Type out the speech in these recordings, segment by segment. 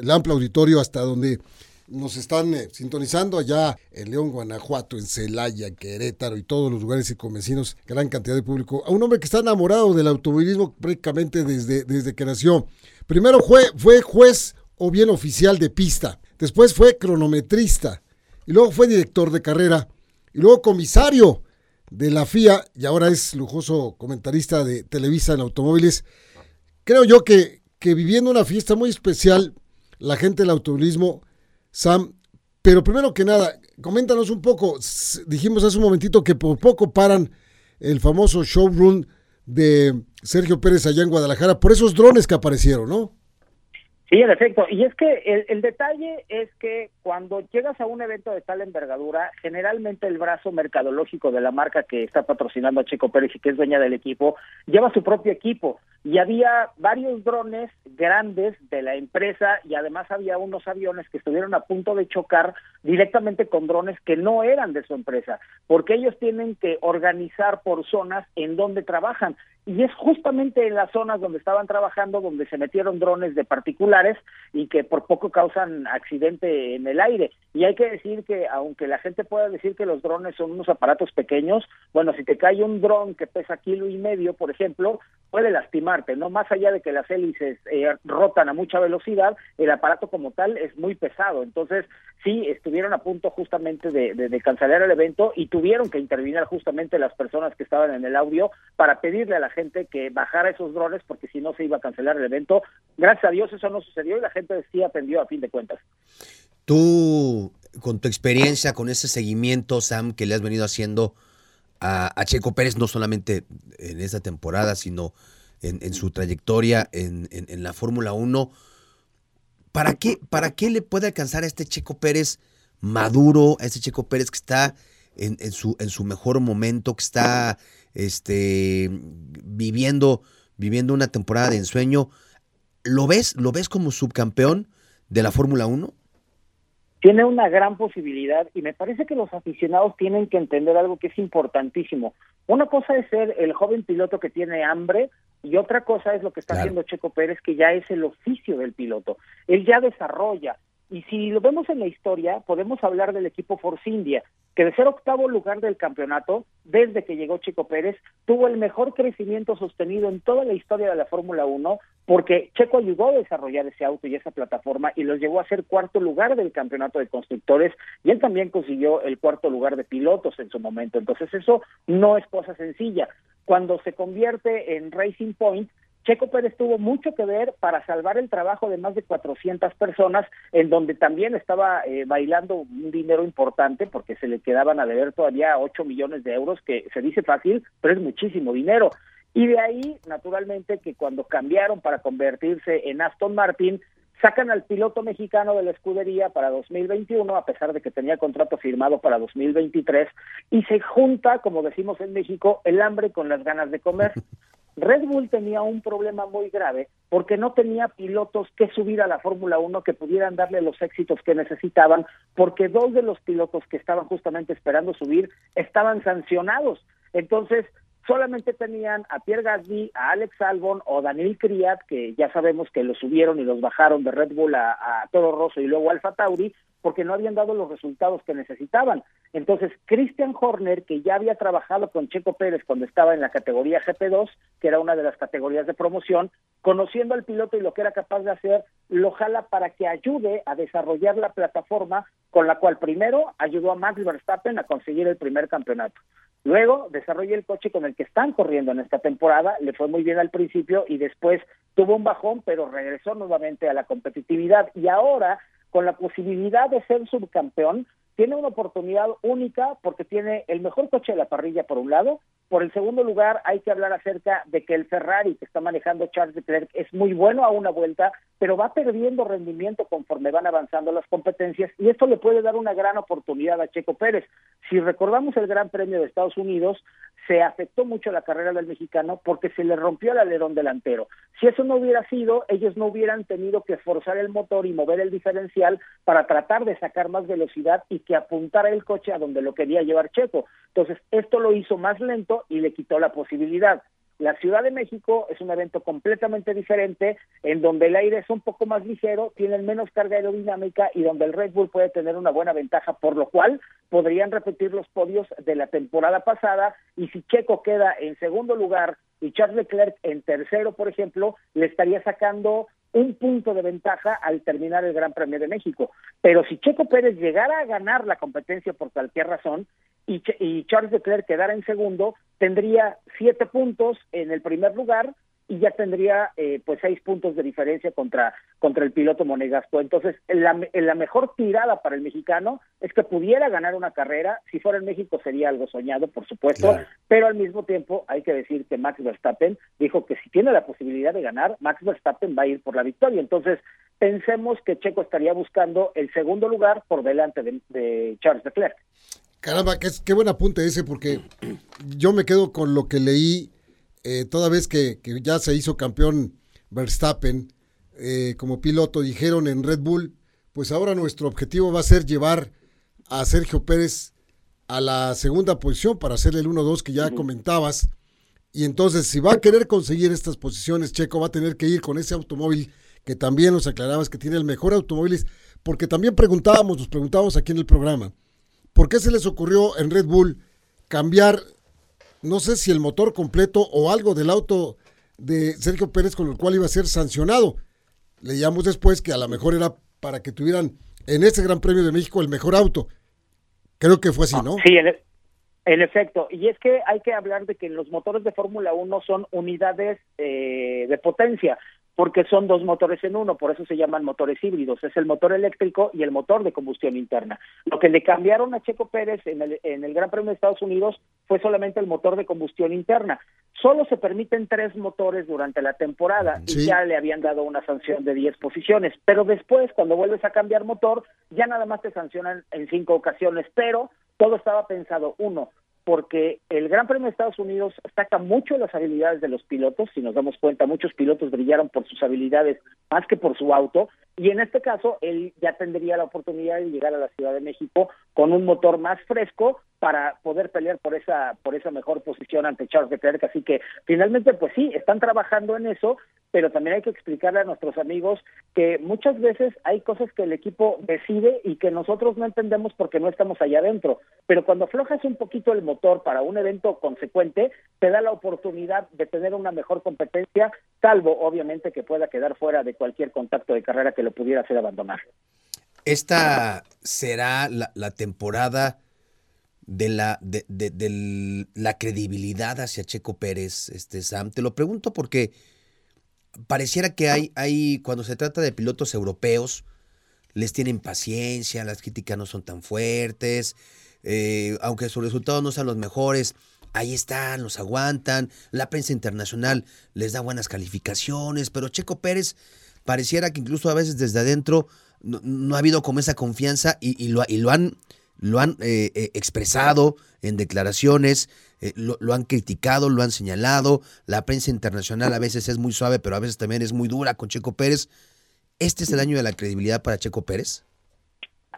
el amplio auditorio hasta donde nos están eh, sintonizando allá en León, Guanajuato, en Celaya, Querétaro y todos los lugares y gran cantidad de público. A un hombre que está enamorado del automovilismo prácticamente desde, desde que nació. Primero fue, fue juez o bien oficial de pista, después fue cronometrista y luego fue director de carrera y luego comisario de la FIA y ahora es lujoso comentarista de Televisa en automóviles creo yo que, que viviendo una fiesta muy especial, la gente del automovilismo, Sam, pero primero que nada, coméntanos un poco, dijimos hace un momentito que por poco paran el famoso showroom de Sergio Pérez allá en Guadalajara por esos drones que aparecieron, ¿no? Sí, en efecto. Y es que el, el, detalle es que cuando llegas a un evento de tal envergadura, generalmente el brazo mercadológico de la marca que está patrocinando a Checo Pérez y que es dueña del equipo, lleva su propio equipo. Y había varios drones grandes de la empresa y además había unos aviones que estuvieron a punto de chocar directamente con drones que no eran de su empresa, porque ellos tienen que organizar por zonas en donde trabajan. Y es justamente en las zonas donde estaban trabajando donde se metieron drones de particulares y que por poco causan accidente en el aire. Y hay que decir que aunque la gente pueda decir que los drones son unos aparatos pequeños, bueno, si te cae un dron que pesa kilo y medio, por ejemplo, puede lastimarte, ¿no? Más allá de que las hélices eh, rotan a mucha velocidad, el aparato como tal es muy pesado. Entonces, sí, estuvieron a punto justamente de, de, cancelar el evento y tuvieron que intervenir justamente las personas que estaban en el audio para pedirle a la gente que bajara esos drones porque si no se iba a cancelar el evento. Gracias a Dios eso no sucedió y la gente sí atendió a fin de cuentas. Tú, con tu experiencia, con ese seguimiento, Sam, que le has venido haciendo a, Checo Pérez, no solamente en esta temporada, sino en, su trayectoria en la Fórmula 1, ¿para qué, ¿para qué le puede alcanzar a este Checo Pérez maduro, a este Checo Pérez que está en, en, su, en su mejor momento, que está este, viviendo, viviendo una temporada de ensueño. ¿Lo ves, ¿Lo ves como subcampeón de la Fórmula 1? Tiene una gran posibilidad y me parece que los aficionados tienen que entender algo que es importantísimo. Una cosa es ser el joven piloto que tiene hambre y otra cosa es lo que está claro. haciendo Checo Pérez, que ya es el oficio del piloto. Él ya desarrolla, y si lo vemos en la historia, podemos hablar del equipo Force India, que de ser octavo lugar del campeonato, desde que llegó Checo Pérez, tuvo el mejor crecimiento sostenido en toda la historia de la Fórmula 1, porque Checo ayudó a desarrollar ese auto y esa plataforma y los llevó a ser cuarto lugar del campeonato de constructores, y él también consiguió el cuarto lugar de pilotos en su momento. Entonces eso no es cosa sencilla. Cuando se convierte en Racing Point, Checo Pérez tuvo mucho que ver para salvar el trabajo de más de 400 personas, en donde también estaba eh, bailando un dinero importante, porque se le quedaban a deber todavía 8 millones de euros, que se dice fácil, pero es muchísimo dinero. Y de ahí, naturalmente, que cuando cambiaron para convertirse en Aston Martin, sacan al piloto mexicano de la escudería para 2021, a pesar de que tenía contrato firmado para 2023, y se junta, como decimos en México, el hambre con las ganas de comer. Red Bull tenía un problema muy grave porque no tenía pilotos que subir a la Fórmula 1 que pudieran darle los éxitos que necesitaban, porque dos de los pilotos que estaban justamente esperando subir estaban sancionados. Entonces, solamente tenían a Pierre Gasly, a Alex Albon o Daniel Criat, que ya sabemos que los subieron y los bajaron de Red Bull a, a Toro Rosso y luego Alfa Tauri, porque no habían dado los resultados que necesitaban. Entonces, Christian Horner, que ya había trabajado con Checo Pérez cuando estaba en la categoría GP2, que era una de las categorías de promoción, conociendo al piloto y lo que era capaz de hacer, lo jala para que ayude a desarrollar la plataforma con la cual primero ayudó a Max Verstappen a conseguir el primer campeonato. Luego desarrolla el coche con el que están corriendo en esta temporada, le fue muy bien al principio y después tuvo un bajón, pero regresó nuevamente a la competitividad. Y ahora con la posibilidad de ser subcampeón, tiene una oportunidad única porque tiene el mejor coche de la parrilla por un lado, por el segundo lugar hay que hablar acerca de que el Ferrari que está manejando Charles Leclerc es muy bueno a una vuelta, pero va perdiendo rendimiento conforme van avanzando las competencias y esto le puede dar una gran oportunidad a Checo Pérez. Si recordamos el Gran Premio de Estados Unidos, se afectó mucho la carrera del mexicano porque se le rompió el alerón delantero. Si eso no hubiera sido, ellos no hubieran tenido que forzar el motor y mover el diferencial para tratar de sacar más velocidad y que apuntara el coche a donde lo quería llevar Checo. Entonces, esto lo hizo más lento y le quitó la posibilidad. La Ciudad de México es un evento completamente diferente, en donde el aire es un poco más ligero, tienen menos carga aerodinámica y donde el Red Bull puede tener una buena ventaja, por lo cual podrían repetir los podios de la temporada pasada y si Checo queda en segundo lugar y Charles Leclerc en tercero, por ejemplo, le estaría sacando un punto de ventaja al terminar el Gran Premio de México. Pero si Checo Pérez llegara a ganar la competencia por cualquier razón, y, Charles Leclerc quedara en segundo, tendría siete puntos en el primer lugar y ya tendría eh, pues seis puntos de diferencia contra contra el piloto Monegasco. Entonces, la, la mejor tirada para el mexicano es que pudiera ganar una carrera. Si fuera en México sería algo soñado, por supuesto, pero al mismo tiempo hay que decir que Max Verstappen dijo que si tiene la posibilidad de ganar, Max Verstappen va a ir por la victoria. Entonces, pensemos que Checo estaría buscando el segundo lugar por delante de, de Charles Leclerc. Caramba, qué, qué buen apunte ese, porque yo me quedo con lo que leí eh, toda vez que, que, ya se hizo campeón Verstappen eh, como piloto, dijeron en Red Bull, pues ahora nuestro objetivo va a ser llevar a Sergio Pérez a la segunda posición para hacer el 1-2 que ya comentabas. Y entonces, si va a querer conseguir estas posiciones, Checo va a tener que ir con ese automóvil que también nos aclarabas que tiene el mejor automóvil, porque también preguntábamos, nos preguntábamos aquí en el programa, ¿Por qué se les ocurrió en Red Bull cambiar, no sé si el motor completo o algo del auto de Sergio Pérez con el cual iba a ser sancionado? Leíamos después que a lo mejor era para que tuvieran en este Gran Premio de México el mejor auto. Creo que fue así, ¿no? Sí, en, en efecto. Y es que hay que hablar de que los motores de Fórmula 1 son unidades eh, de potencia porque son dos motores en uno, por eso se llaman motores híbridos, es el motor eléctrico y el motor de combustión interna. Lo que le cambiaron a Checo Pérez en el, en el Gran Premio de Estados Unidos fue solamente el motor de combustión interna. Solo se permiten tres motores durante la temporada sí. y ya le habían dado una sanción de 10 posiciones, pero después cuando vuelves a cambiar motor ya nada más te sancionan en cinco ocasiones, pero todo estaba pensado, uno, porque el Gran Premio de Estados Unidos destaca mucho las habilidades de los pilotos, si nos damos cuenta, muchos pilotos brillaron por sus habilidades más que por su auto, y en este caso él ya tendría la oportunidad de llegar a la Ciudad de México con un motor más fresco para poder pelear por esa por esa mejor posición ante Charles Leclerc, así que finalmente pues sí, están trabajando en eso, pero también hay que explicarle a nuestros amigos que muchas veces hay cosas que el equipo decide y que nosotros no entendemos porque no estamos allá adentro, pero cuando aflojas un poquito el motor para un evento consecuente, te da la oportunidad de tener una mejor competencia, salvo obviamente que pueda quedar fuera de cualquier contacto de carrera que lo pudiera hacer abandonar. Esta será la, temporada de la, de, de la credibilidad hacia Checo Pérez, este Sam. Te lo pregunto porque pareciera que hay, hay, cuando se trata de pilotos europeos, les tienen paciencia, las críticas no son tan fuertes, eh, aunque sus resultados no sean los mejores, ahí están, los aguantan, la prensa internacional les da buenas calificaciones, pero Checo Pérez pareciera que incluso a veces desde adentro no, ha habido como esa confianza y, y, lo, y lo, han, lo han eh, eh, expresado en declaraciones, eh, lo, han criticado, lo han señalado, la prensa internacional a veces es muy suave, pero a veces también es muy dura con Checo Pérez. ¿Este es el año de la credibilidad para Checo Pérez?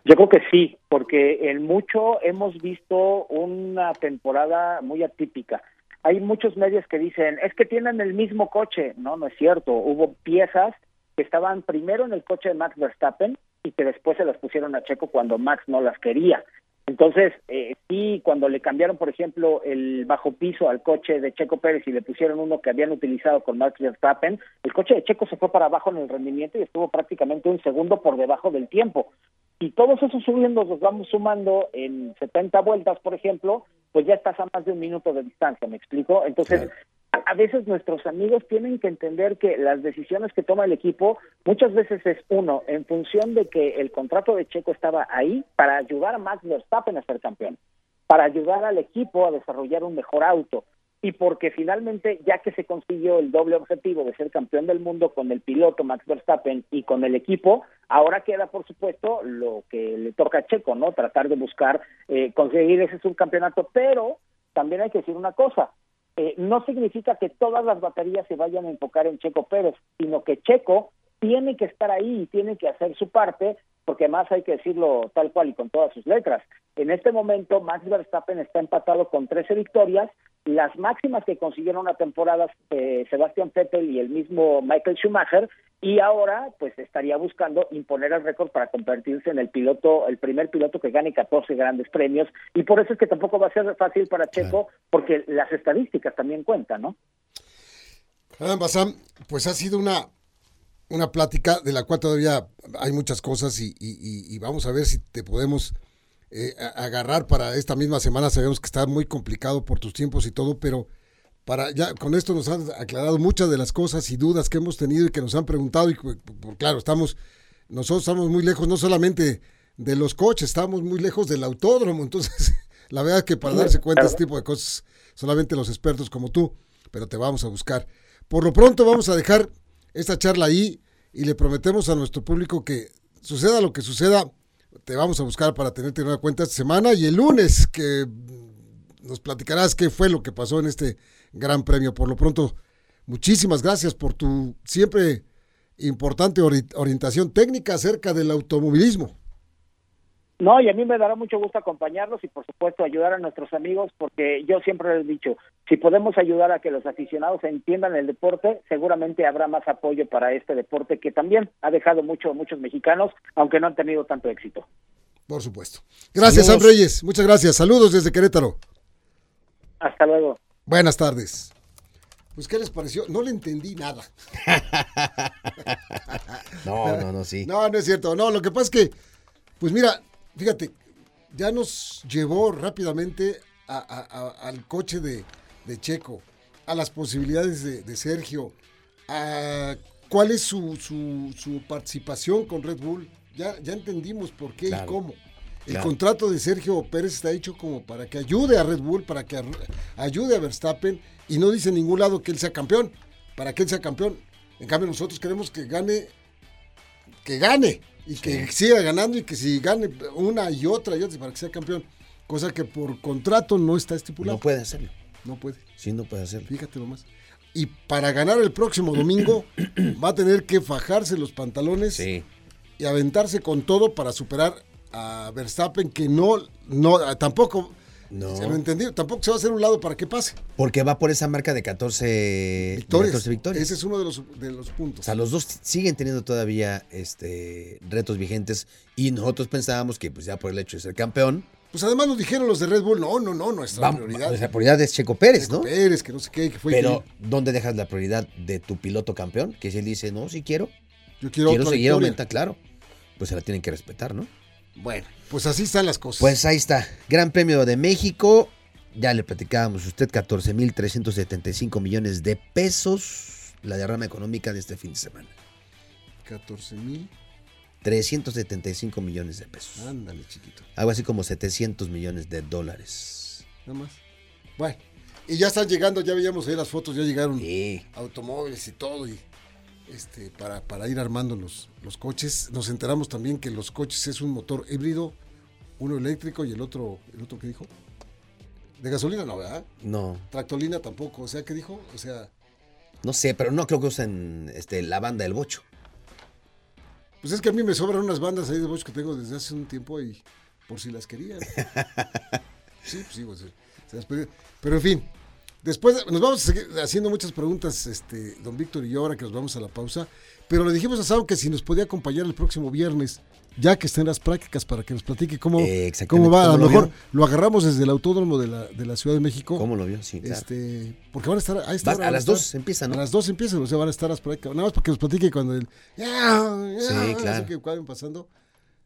Yo creo que sí, porque en mucho hemos visto una temporada muy atípica. Hay muchos medios que dicen, es que tienen el mismo coche. No, no es cierto. Hubo piezas que estaban primero en el coche de Max Verstappen y que después se las pusieron a Checo cuando Max no las quería. Entonces, eh, cuando le cambiaron, por ejemplo, el bajo piso al coche de Checo Pérez y le pusieron uno que habían utilizado con Max Verstappen, el coche de Checo se fue para abajo en el rendimiento y estuvo prácticamente un segundo por debajo del tiempo. Y todos esos subiendo los vamos sumando en 70 vueltas, por ejemplo, pues ya estás a más de un minuto de distancia, ¿me explico? Entonces. A veces nuestros amigos tienen que entender que las decisiones que toma el equipo muchas veces es uno, en función de que el contrato de Checo estaba ahí para ayudar a Max Verstappen a ser campeón, para ayudar al equipo a desarrollar un mejor auto y porque finalmente ya que se consiguió el doble objetivo de ser campeón del mundo con el piloto Max Verstappen y con el equipo, ahora queda por supuesto lo que le toca a Checo, ¿no? Tratar de buscar eh, conseguir ese subcampeonato, pero también hay que decir una cosa, eh, no significa que todas las baterías se vayan a enfocar en Checo Pérez, sino que Checo tiene que estar ahí y tiene que hacer su parte, porque más hay que decirlo tal cual y con todas sus letras. En este momento, Max Verstappen está empatado con 13 victorias, las máximas que consiguieron una temporada eh, Sebastián Vettel y el mismo Michael Schumacher, y ahora pues estaría buscando imponer el récord para convertirse en el piloto, el primer piloto que gane 14 grandes premios, y por eso es que tampoco va a ser fácil para Checo, porque las estadísticas también cuentan, ¿no? pues ha sido una una plática de la cual todavía hay muchas cosas y, vamos a ver si te podemos eh, agarrar para esta misma semana. Sabemos que está muy complicado por tus tiempos y todo, pero para ya con esto nos han aclarado muchas de las cosas y dudas que hemos tenido y que nos han preguntado y claro, estamos nosotros estamos muy lejos no solamente de los coches, estamos muy lejos del autódromo, entonces la verdad es que para darse cuenta de este tipo de cosas solamente los expertos como tú, pero te vamos a buscar. Por lo pronto vamos a dejar esta charla ahí y le prometemos a nuestro público que suceda lo que suceda, te vamos a buscar para tenerte en una cuenta esta semana y el lunes que nos platicarás qué fue lo que pasó en este gran premio. Por lo pronto, muchísimas gracias por tu siempre importante orientación técnica acerca del automovilismo. No, y a mí me dará mucho gusto acompañarlos y por supuesto ayudar a nuestros amigos porque yo siempre les he dicho, si podemos ayudar a que los aficionados entiendan el deporte, seguramente habrá más apoyo para este deporte que también ha dejado mucho a muchos mexicanos, aunque no han tenido tanto éxito. Por supuesto. Gracias, Sam Reyes. Muchas gracias. Saludos desde Querétaro. Hasta luego. Buenas tardes. Pues, ¿qué les pareció? No le entendí nada. no, no, no, sí. No, no es cierto. No, lo que pasa es que, pues mira, fíjate, ya nos llevó rápidamente al coche de, Checo, a las posibilidades de, Sergio, a cuál es su, su, participación con Red Bull. Ya, ya entendimos por qué y cómo. El contrato de Sergio Pérez está hecho como para que ayude a Red Bull, para que ayude a Verstappen y no dice en ningún lado que él sea campeón, para que él sea campeón. En cambio nosotros queremos que gane, que gane y que siga ganando y que si gane una y otra y otra para que sea campeón. Cosa que por contrato no está estipulado. No puede hacerlo. No puede. Sí, no puede hacerlo. Fíjate nomás. Y para ganar el próximo domingo va a tener que fajarse los pantalones y aventarse con todo para superar a Verstappen que no, no tampoco no. Se lo entendí. Tampoco se va a hacer un lado para que pase. Porque va por esa marca de 14 victorias. Ese es uno de los, de los puntos. O sea, los dos siguen teniendo todavía este, retos vigentes y nosotros pensábamos que pues ya por el hecho de ser campeón. Pues además nos dijeron los de Red Bull, no, no, no, nuestra prioridad. Nuestra prioridad es Checo Pérez, Checo ¿no? Pérez, que no sé qué, que fue. Pero, ¿dónde dejas la prioridad de tu piloto campeón? Que si él dice, no, si quiero. Yo quiero, quiero seguir aumenta, claro. Pues se la tienen que respetar, ¿no? Bueno, pues así están las cosas. Pues ahí está. Gran Premio de México. Ya le platicábamos usted 14.375 millones de pesos la derrama económica de este fin de semana. 14.000. 375 millones de pesos. Ándale, chiquito. Algo así como 700 millones de dólares. Nada más. Bueno, y ya están llegando, ya veíamos ahí las fotos, ya llegaron automóviles y todo. Y este, para, para ir armando los, los coches. Nos enteramos también que los coches es un motor híbrido, uno eléctrico y el otro, ¿el otro qué dijo? De gasolina no, ¿verdad? No. Tractolina tampoco, o sea, ¿qué dijo? O sea... No sé, pero no creo que usen este, la banda del bocho. Pues es que a mí me sobran unas bandas ahí de bocho que tengo desde hace un tiempo y por si las querían. sí, pues sí, pues, pero en fin, Después nos vamos a seguir haciendo muchas preguntas, este, don Víctor y yo, ahora que nos vamos a la pausa. Pero le dijimos a Sao que si nos podía acompañar el próximo viernes, ya que estén las prácticas, para que nos platique cómo, cómo va. a lo, mejor lo agarramos desde el autódromo de la, de la Ciudad de México. ¿Cómo lo vio? Sí, este, porque van a estar a, esta a las dos empiezan, ¿no? A las dos empiezan, o sea, van a estar las prácticas. Nada más porque nos platique cuando el. sí, claro. que vayan pasando.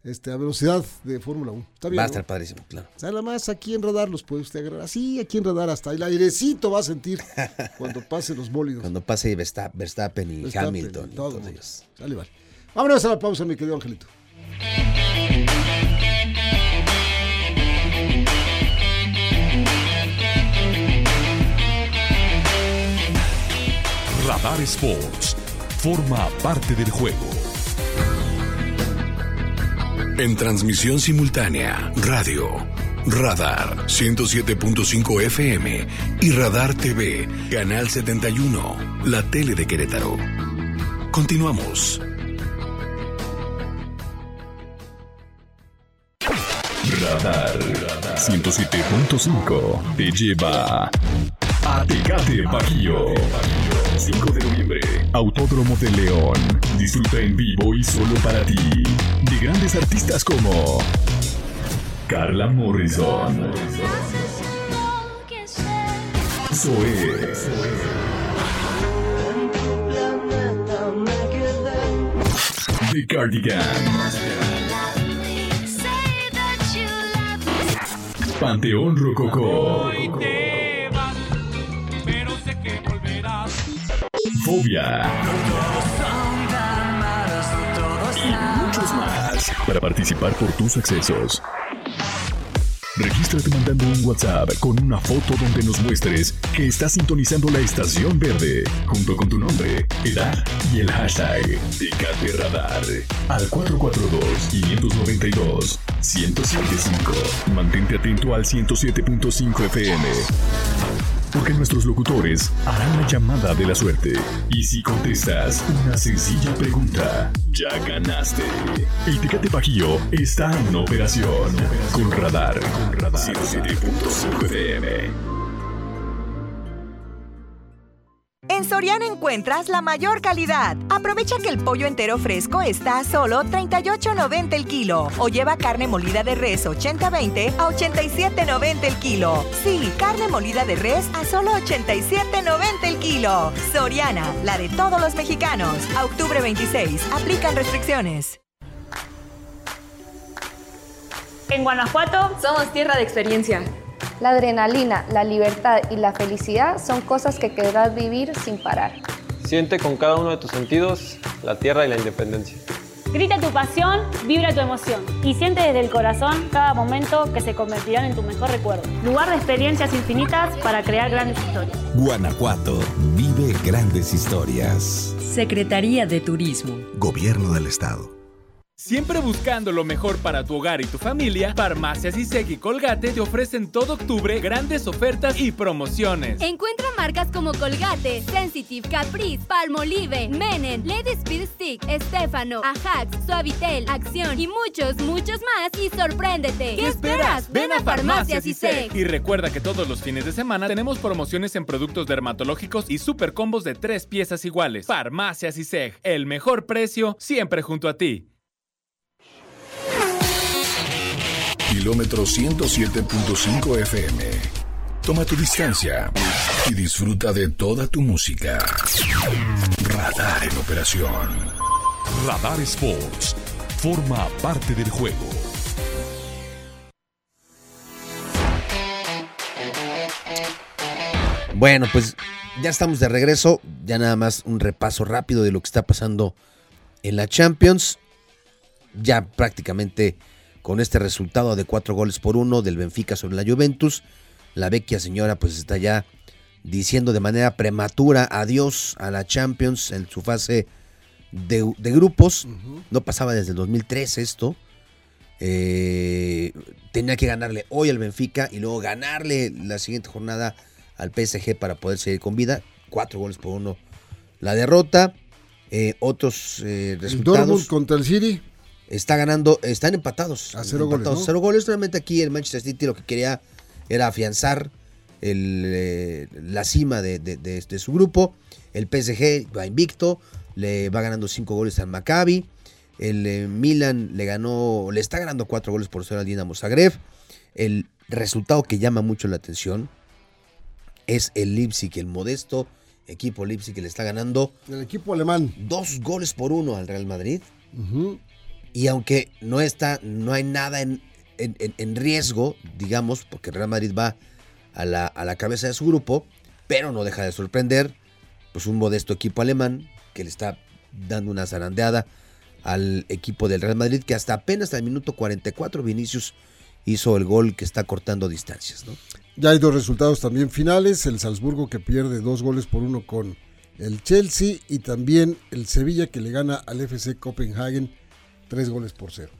Este, a velocidad de Fórmula 1. Está bien. Va a ¿no? estar padrísimo, claro. O sea, nada más aquí en radar los puede usted agarrar. Así, aquí en radar, hasta el airecito va a sentir cuando pasen los bólidos. Cuando pase Versta- Verstappen y Verstappen, Hamilton. y todo todos ellos. Sale, vale. Vámonos a la pausa, mi querido Angelito. Radar Sports forma parte del juego. En transmisión simultánea, radio, Radar 107.5 FM y Radar TV, Canal 71, la tele de Querétaro. Continuamos. Radar 107.5 te lleva a Tecate Bajío. 5 de noviembre, Autódromo de León. Disfruta en vivo y solo para ti. De grandes artistas como Carla Morrison, Zoé, The Cardigans, Panteón Rococó. Fobia. Para participar por tus accesos. Regístrate mandando un WhatsApp con una foto donde nos muestres que estás sintonizando la estación verde, junto con tu nombre, edad y el hashtag Tecate Radar al 442-592-1075. Mantente atento al 107.5 FM. Porque nuestros locutores harán la llamada de la suerte. Y si contestas una sencilla pregunta, ya ganaste. El Tecate Bajío está en operación. Con radar. Con radar. 107.5 FM. En Soriana encuentras la mayor calidad. Aprovecha que el pollo entero fresco está a solo 38.90 el kilo o lleva carne molida de res 80-20 a 87.90 el kilo. Sí, carne molida de res a solo 87.90 el kilo. Soriana, la de todos los mexicanos. A octubre 26, aplican restricciones. En Guanajuato somos tierra de experiencia. La adrenalina, la libertad y la felicidad son cosas que querrás vivir sin parar. Siente con cada uno de tus sentidos la tierra y la independencia. Grita tu pasión, vibra tu emoción y siente desde el corazón cada momento que se convertirán en tu mejor recuerdo. Lugar de experiencias infinitas para crear grandes historias. Guanajuato vive grandes historias. Secretaría de Turismo. Gobierno del Estado. Siempre buscando lo mejor para tu hogar y tu familia, Farmacias Isec y Colgate te ofrecen todo octubre grandes ofertas y promociones. Encuentra marcas como Colgate, Sensitive, Caprice, Palmolive, Menen, Lady Speed Stick, Estefano, Ajax, Suavitel, Acción y muchos, muchos más y sorpréndete. ¿Qué esperas? Ven a Farmacias Isec. Y recuerda que todos los fines de semana tenemos promociones en productos dermatológicos y super combos de tres piezas iguales. Farmacias Iseg, el mejor precio siempre junto a ti. Kilómetro 107.5 FM. Toma tu distancia y disfruta de toda tu música. Radar en operación. Radar Sports forma parte del juego. Bueno, pues ya estamos de regreso. Ya nada más un repaso rápido de lo que está pasando en la Champions. Ya prácticamente con este resultado de cuatro goles por uno del Benfica sobre la Juventus. La vecchia señora pues está ya diciendo de manera prematura adiós a la Champions en su fase de, de grupos. No pasaba desde el 2003 esto. Eh, tenía que ganarle hoy al Benfica y luego ganarle la siguiente jornada al PSG para poder seguir con vida. Cuatro goles por uno la derrota. Eh, otros eh, resultados. Dortmund contra el City. Está ganando, están empatados. A cero empatados, goles, ¿no? Cero goles. Realmente aquí el Manchester City lo que quería era afianzar el, eh, la cima de, de- de- de su grupo. El PSG va invicto, le va ganando cinco goles al Maccabi. El eh, Milan le ganó, le está ganando cuatro goles por cero al Dinamo Zagreb. El resultado que llama mucho la atención es el Leipzig, el modesto equipo Leipzig que le está ganando El equipo alemán. dos goles por uno al Real Madrid. Ujú. Y aunque no está, no hay nada en, en, riesgo, digamos, porque Real Madrid va a la, a la cabeza de su grupo, pero no deja de sorprender, pues un modesto equipo alemán que le está dando una zarandeada al equipo del Real Madrid, que hasta apenas al minuto 44 Vinicius hizo el gol que está cortando distancias. ¿no? Ya hay dos resultados también finales, el Salzburgo que pierde dos goles por uno con el Chelsea y también el Sevilla que le gana al FC Copenhagen tres goles por cero.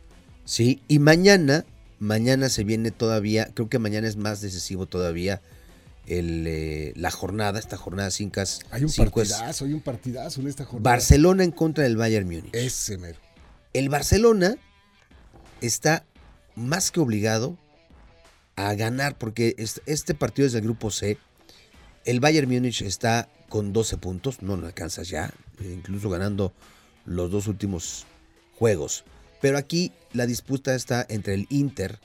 Sí, y mañana, mañana se viene todavía, creo que mañana es más decisivo todavía el, eh, la jornada, esta jornada 5 Hay un partidazo, hay un partidazo en esta jornada. Barcelona en contra del Bayern Múnich. Ese mero. El Barcelona está más que obligado a ganar porque este partido es del grupo C. El Bayern Múnich está con 12 puntos, no lo alcanzas ya, incluso ganando los dos últimos juegos. Pero aquí la disputa está entre el Inter,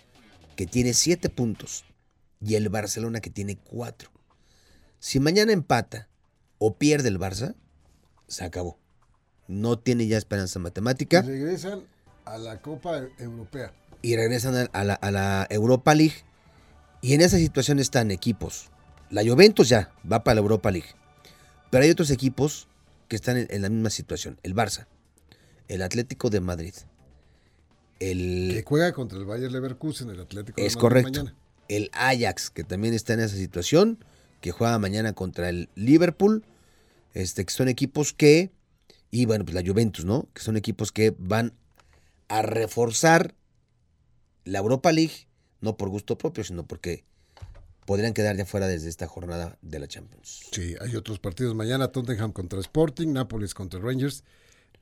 que tiene 7 puntos, y el Barcelona, que tiene 4. Si mañana empata o pierde el Barça, se acabó. No tiene ya esperanza matemática. Y regresan a la Copa Europea. Y regresan a la, a la Europa League. Y en esa situación están equipos. La Juventus ya va para la Europa League. Pero hay otros equipos que están en, la misma situación. El Barça, el Atlético de Madrid. El, que juega contra el Bayern Leverkusen, el Atlético de es Madrid. correcto. El Ajax, que también está en esa situación, que juega mañana contra el Liverpool. Este, que son equipos que. Y bueno, pues la Juventus, ¿no? Que son equipos que van a reforzar la Europa League, no por gusto propio, sino porque podrían quedar ya fuera desde esta jornada de la Champions. Sí, hay otros partidos mañana, Tottenham contra Sporting, Nápoles contra Rangers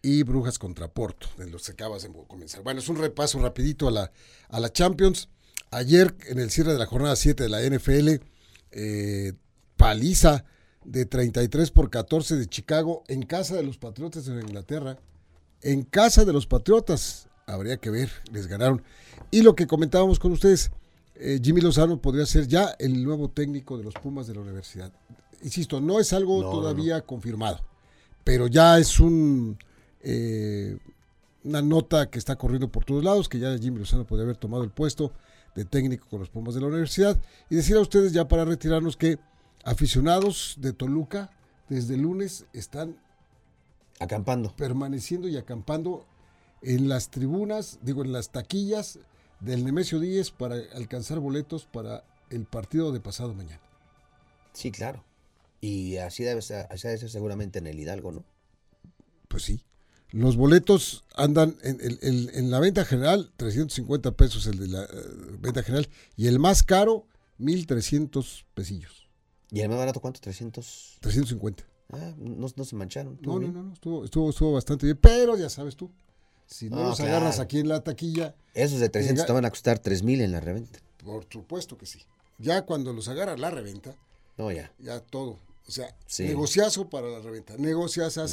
y Brujas contra Porto, de los que acabas de comenzar. Bueno, es un repaso rapidito a la, a la Champions. Ayer, en el cierre de la jornada 7 de la NFL, eh, paliza de 33 por 14 de Chicago en casa de los Patriotas de Inglaterra. En casa de los Patriotas, habría que ver, les ganaron. Y lo que comentábamos con ustedes, eh, Jimmy Lozano podría ser ya el nuevo técnico de los Pumas de la universidad. Insisto, no es algo todavía confirmado, pero ya es un eh, una nota que está corriendo por todos lados, que ya Jimmy Lozano podría haber tomado el puesto de técnico con los Pumas de la universidad. Y decir a ustedes ya para retirarnos que aficionados de Toluca desde el lunes están acampando, permaneciendo y acampando en las tribunas, digo en las taquillas del Nemesio Díez para alcanzar boletos para el partido de pasado mañana. Sí, claro. Y así debe ser, así debe ser seguramente en el Hidalgo, ¿no? Pues sí. Los boletos andan en, la venta general, 350 pesos el de la eh, venta general, y el más caro, 1300 pesillos. ¿Y el más barato cuánto? 300. 350. Ah, no, se mancharon. No, no, no, estuvo, estuvo, estuvo bastante bien, pero ya sabes tú, si no, los agarras aquí en la taquilla. Esos de 300 te van a costar 3000 en la reventa. Por supuesto que sí. Ya cuando los agarras la reventa. No, ya. Ya todo. O sea, negociazo para la reventa. Negociazo.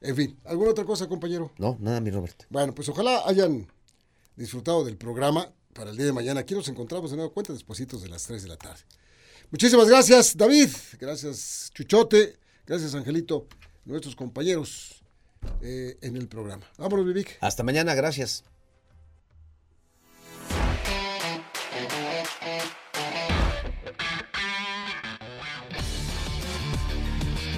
En fin, ¿alguna otra cosa, compañero? No, nada, mi Roberto. Bueno, pues ojalá hayan disfrutado del programa para el día de mañana. Aquí nos encontramos de nuevo cuenta despuesitos de las 3 de la tarde. Muchísimas gracias, David. Gracias, Chuchote. Gracias, Angelito. Nuestros compañeros eh, en el programa. Vámonos, Vivic. Hasta mañana, gracias.